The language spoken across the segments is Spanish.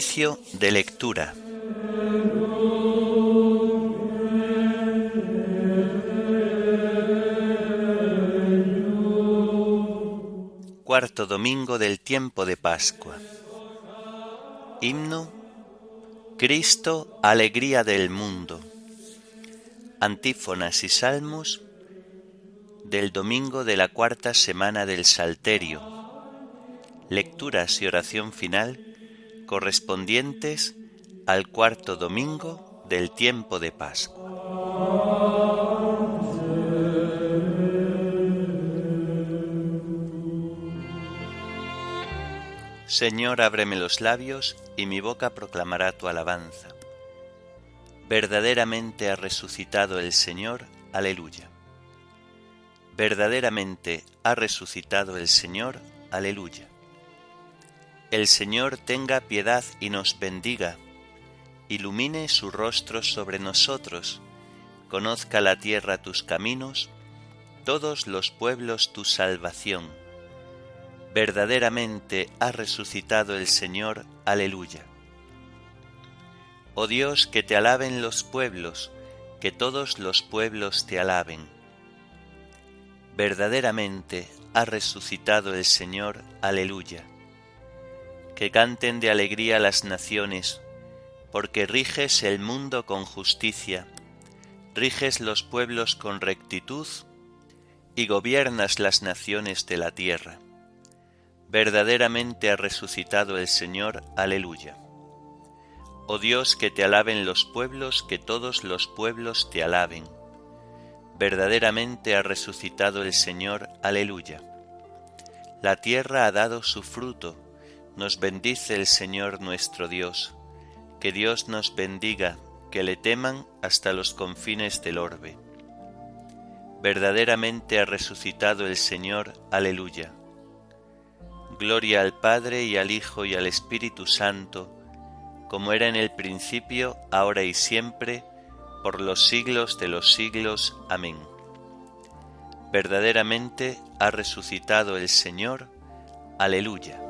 Oficio de lectura. Cuarto domingo del tiempo de Pascua. Himno. Cristo, alegría del mundo. Antífonas y salmos del domingo de la cuarta semana del Salterio. Lecturas y oración final correspondientes al cuarto domingo del tiempo de Pascua. Señor, ábreme los labios y mi boca proclamará tu alabanza. Verdaderamente ha resucitado el Señor, aleluya. Verdaderamente ha resucitado el Señor, aleluya. El Señor tenga piedad y nos bendiga, ilumine su rostro sobre nosotros, conozca la tierra tus caminos, todos los pueblos tu salvación. Verdaderamente ha resucitado el Señor, aleluya. Oh Dios, que te alaben los pueblos, que todos los pueblos te alaben. Verdaderamente ha resucitado el Señor, aleluya que canten de alegría las naciones, porque riges el mundo con justicia, riges los pueblos con rectitud y gobiernas las naciones de la tierra. Verdaderamente ha resucitado el Señor, aleluya. Oh Dios, que te alaben los pueblos, que todos los pueblos te alaben. Verdaderamente ha resucitado el Señor, aleluya. La tierra ha dado su fruto, nos bendice el Señor nuestro Dios. Que Dios nos bendiga, que le teman hasta los confines del orbe. Verdaderamente ha resucitado el Señor, aleluya. Gloria al Padre y al Hijo y al Espíritu Santo, como era en el principio, ahora y siempre, por los siglos de los siglos. Amén. Verdaderamente ha resucitado el Señor, aleluya.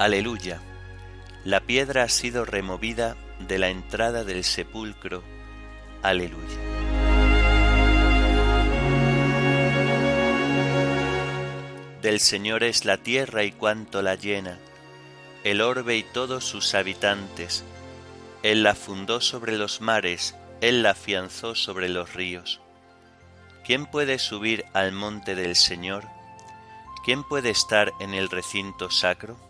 Aleluya. La piedra ha sido removida de la entrada del sepulcro. Aleluya. Del Señor es la tierra y cuanto la llena, el orbe y todos sus habitantes. Él la fundó sobre los mares, Él la afianzó sobre los ríos. ¿Quién puede subir al monte del Señor? ¿Quién puede estar en el recinto sacro?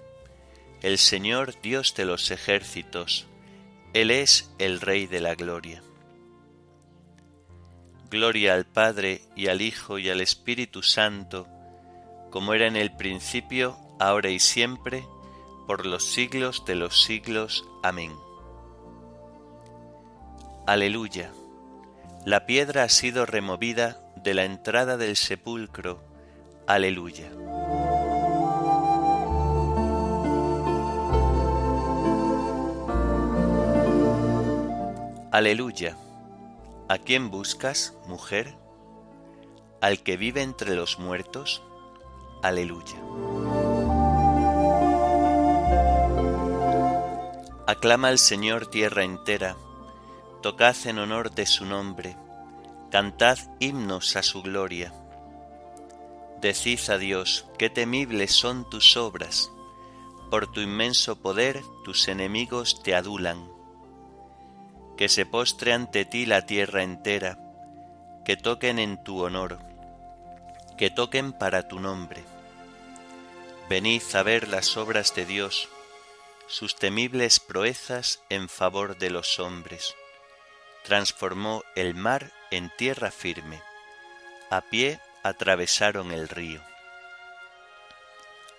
El Señor Dios de los ejércitos. Él es el Rey de la Gloria. Gloria al Padre y al Hijo y al Espíritu Santo, como era en el principio, ahora y siempre, por los siglos de los siglos. Amén. Aleluya. La piedra ha sido removida de la entrada del sepulcro. Aleluya. Aleluya. ¿A quién buscas, mujer? ¿Al que vive entre los muertos? Aleluya. Aclama al Señor tierra entera tocad en honor de su nombre, cantad himnos a su gloria. Decid a Dios, qué temibles son tus obras, por tu inmenso poder tus enemigos te adulan. Que se postre ante ti la tierra entera, que toquen en tu honor, que toquen para tu nombre. Venid a ver las obras de Dios, sus temibles proezas en favor de los hombres transformó el mar en tierra firme. A pie atravesaron el río.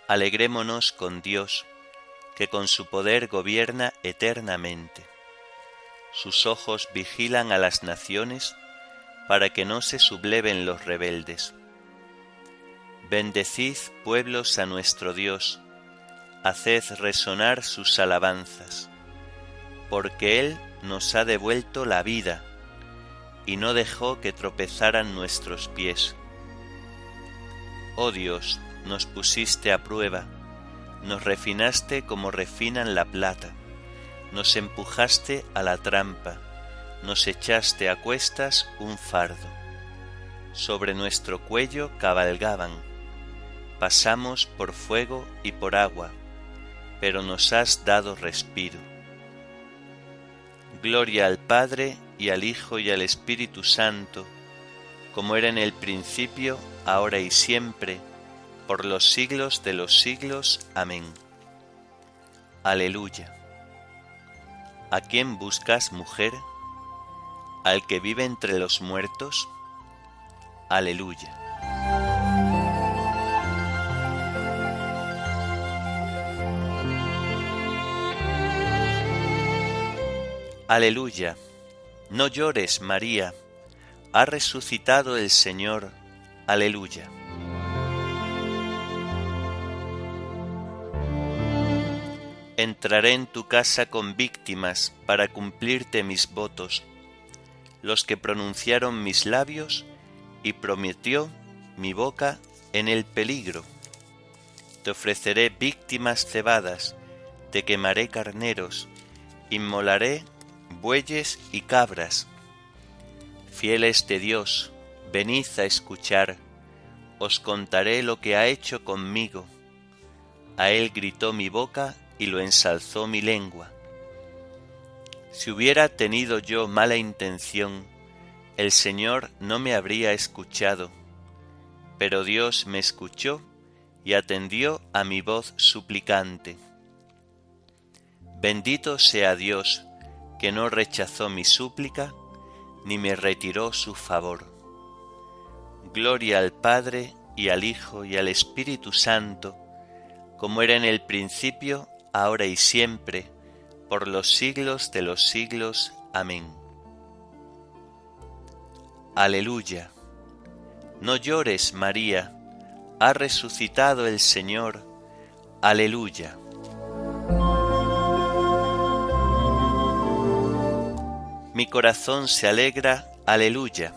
Alegrémonos con Dios, que con su poder gobierna eternamente. Sus ojos vigilan a las naciones para que no se subleven los rebeldes. Bendecid pueblos a nuestro Dios, haced resonar sus alabanzas, porque Él nos ha devuelto la vida y no dejó que tropezaran nuestros pies. Oh Dios, nos pusiste a prueba, nos refinaste como refinan la plata, nos empujaste a la trampa, nos echaste a cuestas un fardo. Sobre nuestro cuello cabalgaban, pasamos por fuego y por agua, pero nos has dado respiro Gloria al Padre y al Hijo y al Espíritu Santo, como era en el principio, ahora y siempre, por los siglos de los siglos. Amén. Aleluya. ¿A quién buscas, mujer? ¿Al que vive entre los muertos? Aleluya. Aleluya. No llores, María. Ha resucitado el Señor. Aleluya. Entraré en tu casa con víctimas para cumplirte mis votos, los que pronunciaron mis labios y prometió mi boca en el peligro. Te ofreceré víctimas cebadas, te quemaré carneros, inmolaré bueyes y cabras. Fieles de Dios, venid a escuchar, os contaré lo que ha hecho conmigo. A él gritó mi boca y lo ensalzó mi lengua. Si hubiera tenido yo mala intención, el Señor no me habría escuchado, pero Dios me escuchó y atendió a mi voz suplicante. Bendito sea Dios, que no rechazó mi súplica, ni me retiró su favor. Gloria al Padre y al Hijo y al Espíritu Santo, como era en el principio, ahora y siempre, por los siglos de los siglos. Amén. Aleluya. No llores, María, ha resucitado el Señor. Aleluya. Mi corazón se alegra, aleluya,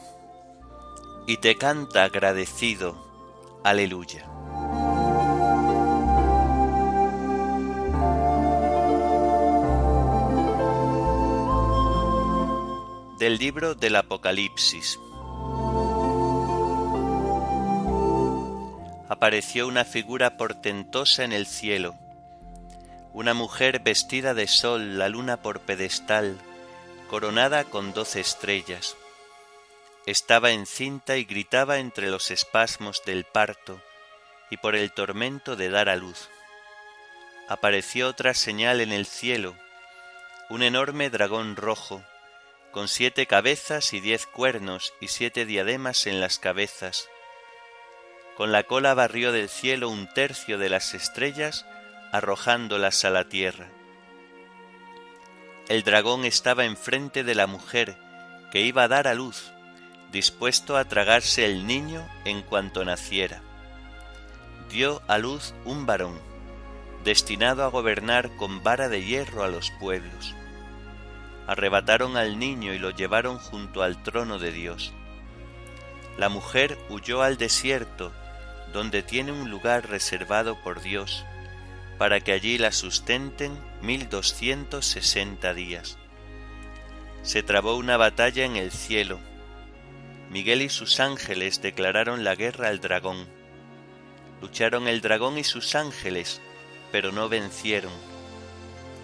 y te canta agradecido, aleluya. Del libro del Apocalipsis. Apareció una figura portentosa en el cielo, una mujer vestida de sol, la luna por pedestal, coronada con doce estrellas. Estaba encinta y gritaba entre los espasmos del parto y por el tormento de dar a luz. Apareció otra señal en el cielo, un enorme dragón rojo, con siete cabezas y diez cuernos y siete diademas en las cabezas. Con la cola barrió del cielo un tercio de las estrellas, arrojándolas a la tierra. El dragón estaba enfrente de la mujer que iba a dar a luz, dispuesto a tragarse el niño en cuanto naciera. Dio a luz un varón, destinado a gobernar con vara de hierro a los pueblos arrebataron al niño y lo llevaron junto al trono de Dios. La mujer huyó al desierto, donde tiene un lugar reservado por Dios, para que allí la sustenten mil doscientos sesenta días. Se trabó una batalla en el cielo. Miguel y sus ángeles declararon la guerra al dragón. Lucharon el dragón y sus ángeles, pero no vencieron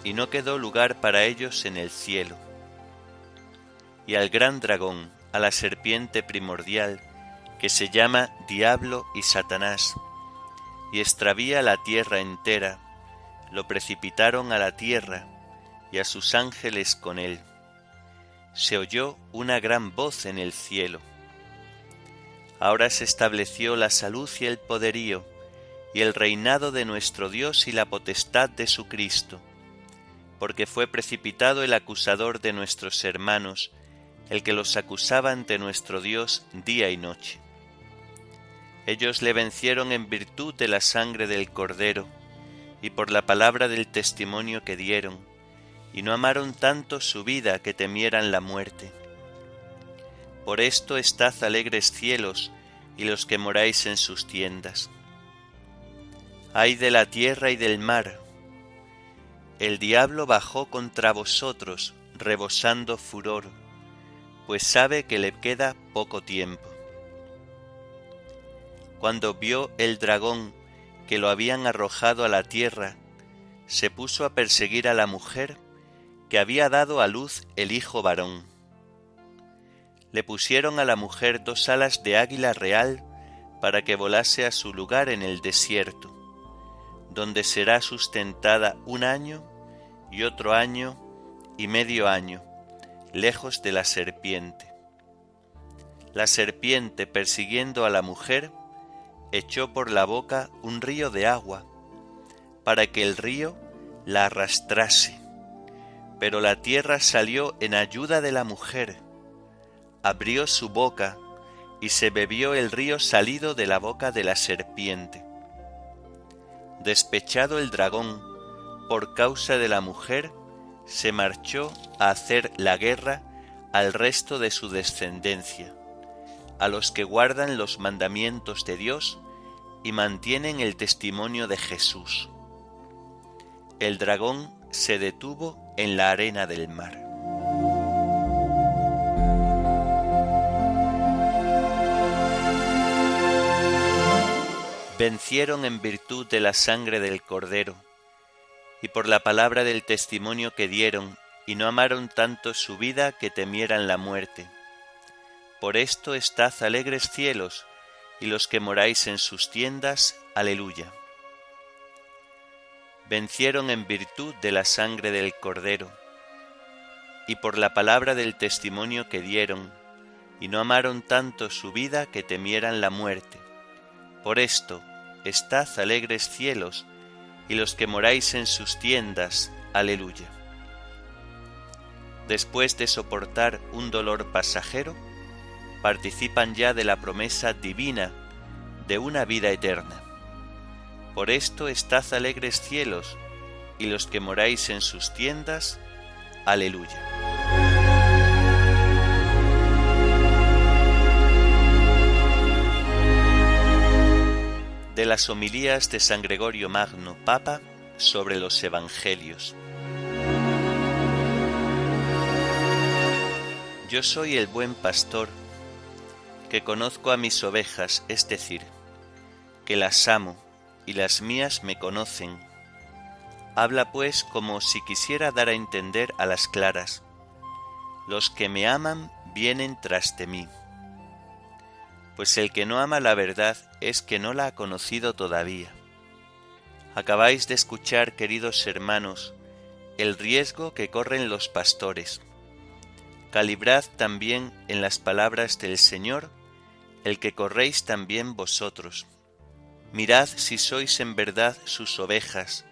y no quedó lugar para ellos en el cielo. Y al gran dragón, a la serpiente primordial, que se llama Diablo y Satanás, y extravía la tierra entera, lo precipitaron a la tierra, y a sus ángeles con él. Se oyó una gran voz en el cielo. Ahora se estableció la salud y el poderío, y el reinado de nuestro Dios y la potestad de su Cristo porque fue precipitado el acusador de nuestros hermanos, el que los acusaba ante nuestro Dios día y noche. Ellos le vencieron en virtud de la sangre del Cordero y por la palabra del testimonio que dieron, y no amaron tanto su vida que temieran la muerte. Por esto estad alegres cielos y los que moráis en sus tiendas. Ay de la tierra y del mar, el diablo bajó contra vosotros, rebosando furor, pues sabe que le queda poco tiempo. Cuando vio el dragón que lo habían arrojado a la tierra, se puso a perseguir a la mujer que había dado a luz el hijo varón. Le pusieron a la mujer dos alas de águila real para que volase a su lugar en el desierto, donde será sustentada un año y otro año y medio año, lejos de la serpiente. La serpiente, persiguiendo a la mujer, echó por la boca un río de agua, para que el río la arrastrase. Pero la tierra salió en ayuda de la mujer, abrió su boca y se bebió el río salido de la boca de la serpiente. Despechado el dragón, por causa de la mujer, se marchó a hacer la guerra al resto de su descendencia, a los que guardan los mandamientos de Dios y mantienen el testimonio de Jesús. El dragón se detuvo en la arena del mar. Vencieron en virtud de la sangre del Cordero, y por la palabra del testimonio que dieron, y no amaron tanto su vida que temieran la muerte. Por esto estad alegres cielos, y los que moráis en sus tiendas, aleluya. Vencieron en virtud de la sangre del Cordero, y por la palabra del testimonio que dieron, y no amaron tanto su vida que temieran la muerte. Por esto, estad alegres cielos, y los que moráis en sus tiendas, aleluya. Después de soportar un dolor pasajero, participan ya de la promesa divina de una vida eterna. Por esto estad alegres cielos, y los que moráis en sus tiendas, aleluya. Las homilías de San Gregorio Magno, Papa, sobre los Evangelios. Yo soy el buen pastor, que conozco a mis ovejas, es decir, que las amo y las mías me conocen. Habla pues como si quisiera dar a entender a las claras. los que me aman vienen tras de mí. Pues el que no ama la verdad es que no la ha conocido todavía. Acabáis de escuchar, queridos hermanos, el riesgo que corren los pastores. Calibrad también en las palabras del Señor el que corréis también vosotros. Mirad si sois en verdad sus ovejas,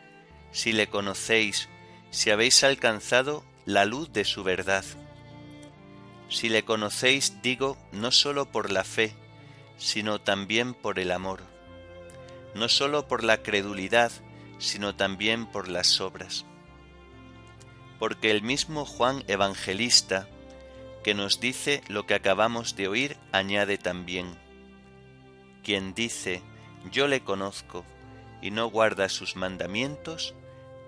si le conocéis, si habéis alcanzado la luz de su verdad. Si le conocéis, digo, no sólo por la fe, sino también por el amor, no sólo por la credulidad, sino también por las obras. Porque el mismo Juan Evangelista, que nos dice lo que acabamos de oír, añade también, quien dice, yo le conozco, y no guarda sus mandamientos,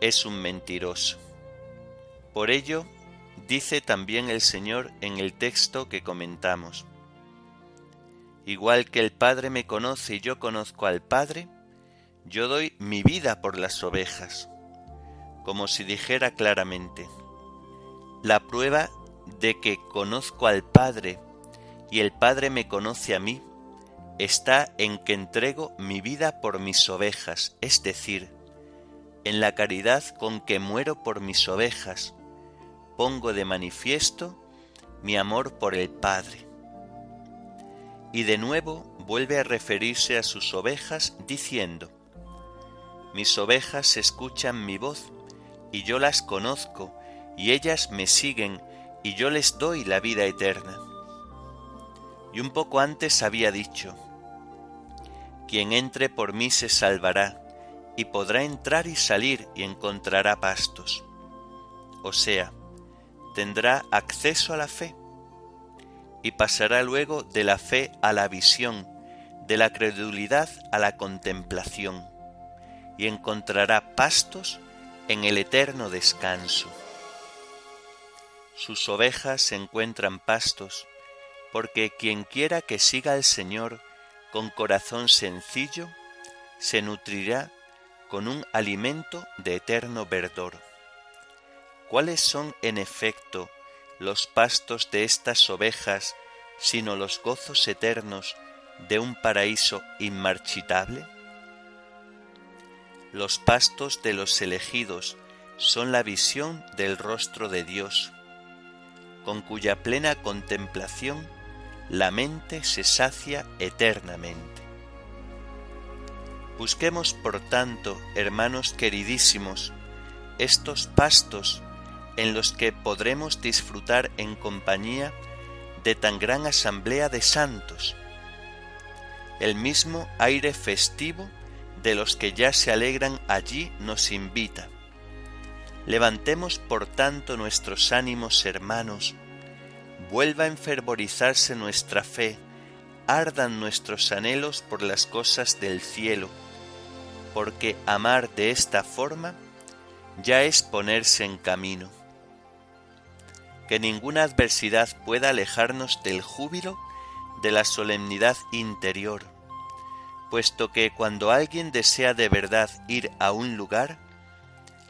es un mentiroso. Por ello, dice también el Señor en el texto que comentamos, Igual que el Padre me conoce y yo conozco al Padre, yo doy mi vida por las ovejas, como si dijera claramente, la prueba de que conozco al Padre y el Padre me conoce a mí, está en que entrego mi vida por mis ovejas, es decir, en la caridad con que muero por mis ovejas, pongo de manifiesto mi amor por el Padre. Y de nuevo vuelve a referirse a sus ovejas diciendo, Mis ovejas escuchan mi voz, y yo las conozco, y ellas me siguen, y yo les doy la vida eterna. Y un poco antes había dicho, Quien entre por mí se salvará, y podrá entrar y salir y encontrará pastos. O sea, tendrá acceso a la fe y pasará luego de la fe a la visión, de la credulidad a la contemplación, y encontrará pastos en el eterno descanso. Sus ovejas encuentran pastos, porque quien quiera que siga al Señor con corazón sencillo, se nutrirá con un alimento de eterno verdor. ¿Cuáles son en efecto los pastos de estas ovejas, sino los gozos eternos de un paraíso inmarchitable? Los pastos de los elegidos son la visión del rostro de Dios, con cuya plena contemplación la mente se sacia eternamente. Busquemos, por tanto, hermanos queridísimos, estos pastos en los que podremos disfrutar en compañía de tan gran asamblea de santos, el mismo aire festivo de los que ya se alegran allí nos invita. Levantemos por tanto nuestros ánimos hermanos, vuelva a enfervorizarse nuestra fe, ardan nuestros anhelos por las cosas del cielo, porque amar de esta forma ya es ponerse en camino que ninguna adversidad pueda alejarnos del júbilo de la solemnidad interior, puesto que cuando alguien desea de verdad ir a un lugar,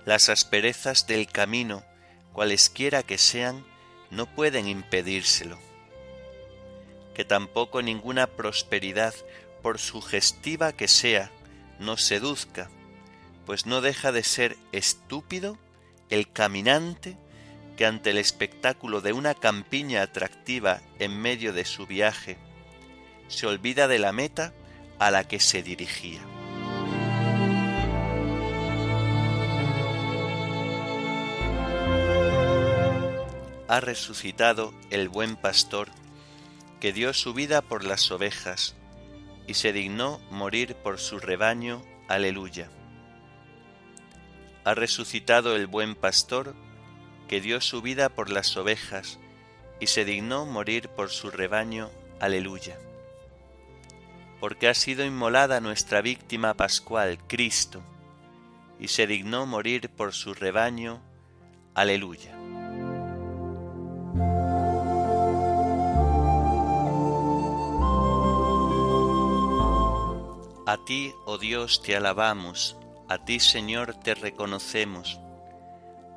las asperezas del camino, cualesquiera que sean, no pueden impedírselo. Que tampoco ninguna prosperidad, por sugestiva que sea, nos seduzca, pues no deja de ser estúpido el caminante que ante el espectáculo de una campiña atractiva en medio de su viaje, se olvida de la meta a la que se dirigía. Ha resucitado el buen pastor, que dio su vida por las ovejas, y se dignó morir por su rebaño. Aleluya. Ha resucitado el buen pastor, que dio su vida por las ovejas y se dignó morir por su rebaño. Aleluya. Porque ha sido inmolada nuestra víctima pascual, Cristo, y se dignó morir por su rebaño. Aleluya. A ti, oh Dios, te alabamos, a ti, Señor, te reconocemos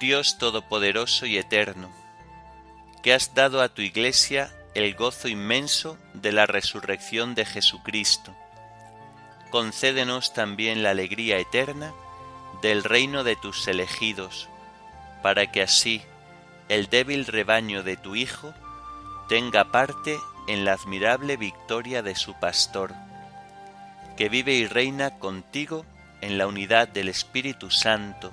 Dios Todopoderoso y Eterno, que has dado a tu Iglesia el gozo inmenso de la resurrección de Jesucristo, concédenos también la alegría eterna del reino de tus elegidos, para que así, el débil rebaño de tu Hijo tenga parte en la admirable victoria de su pastor, que vive y reina contigo en la unidad del Espíritu Santo,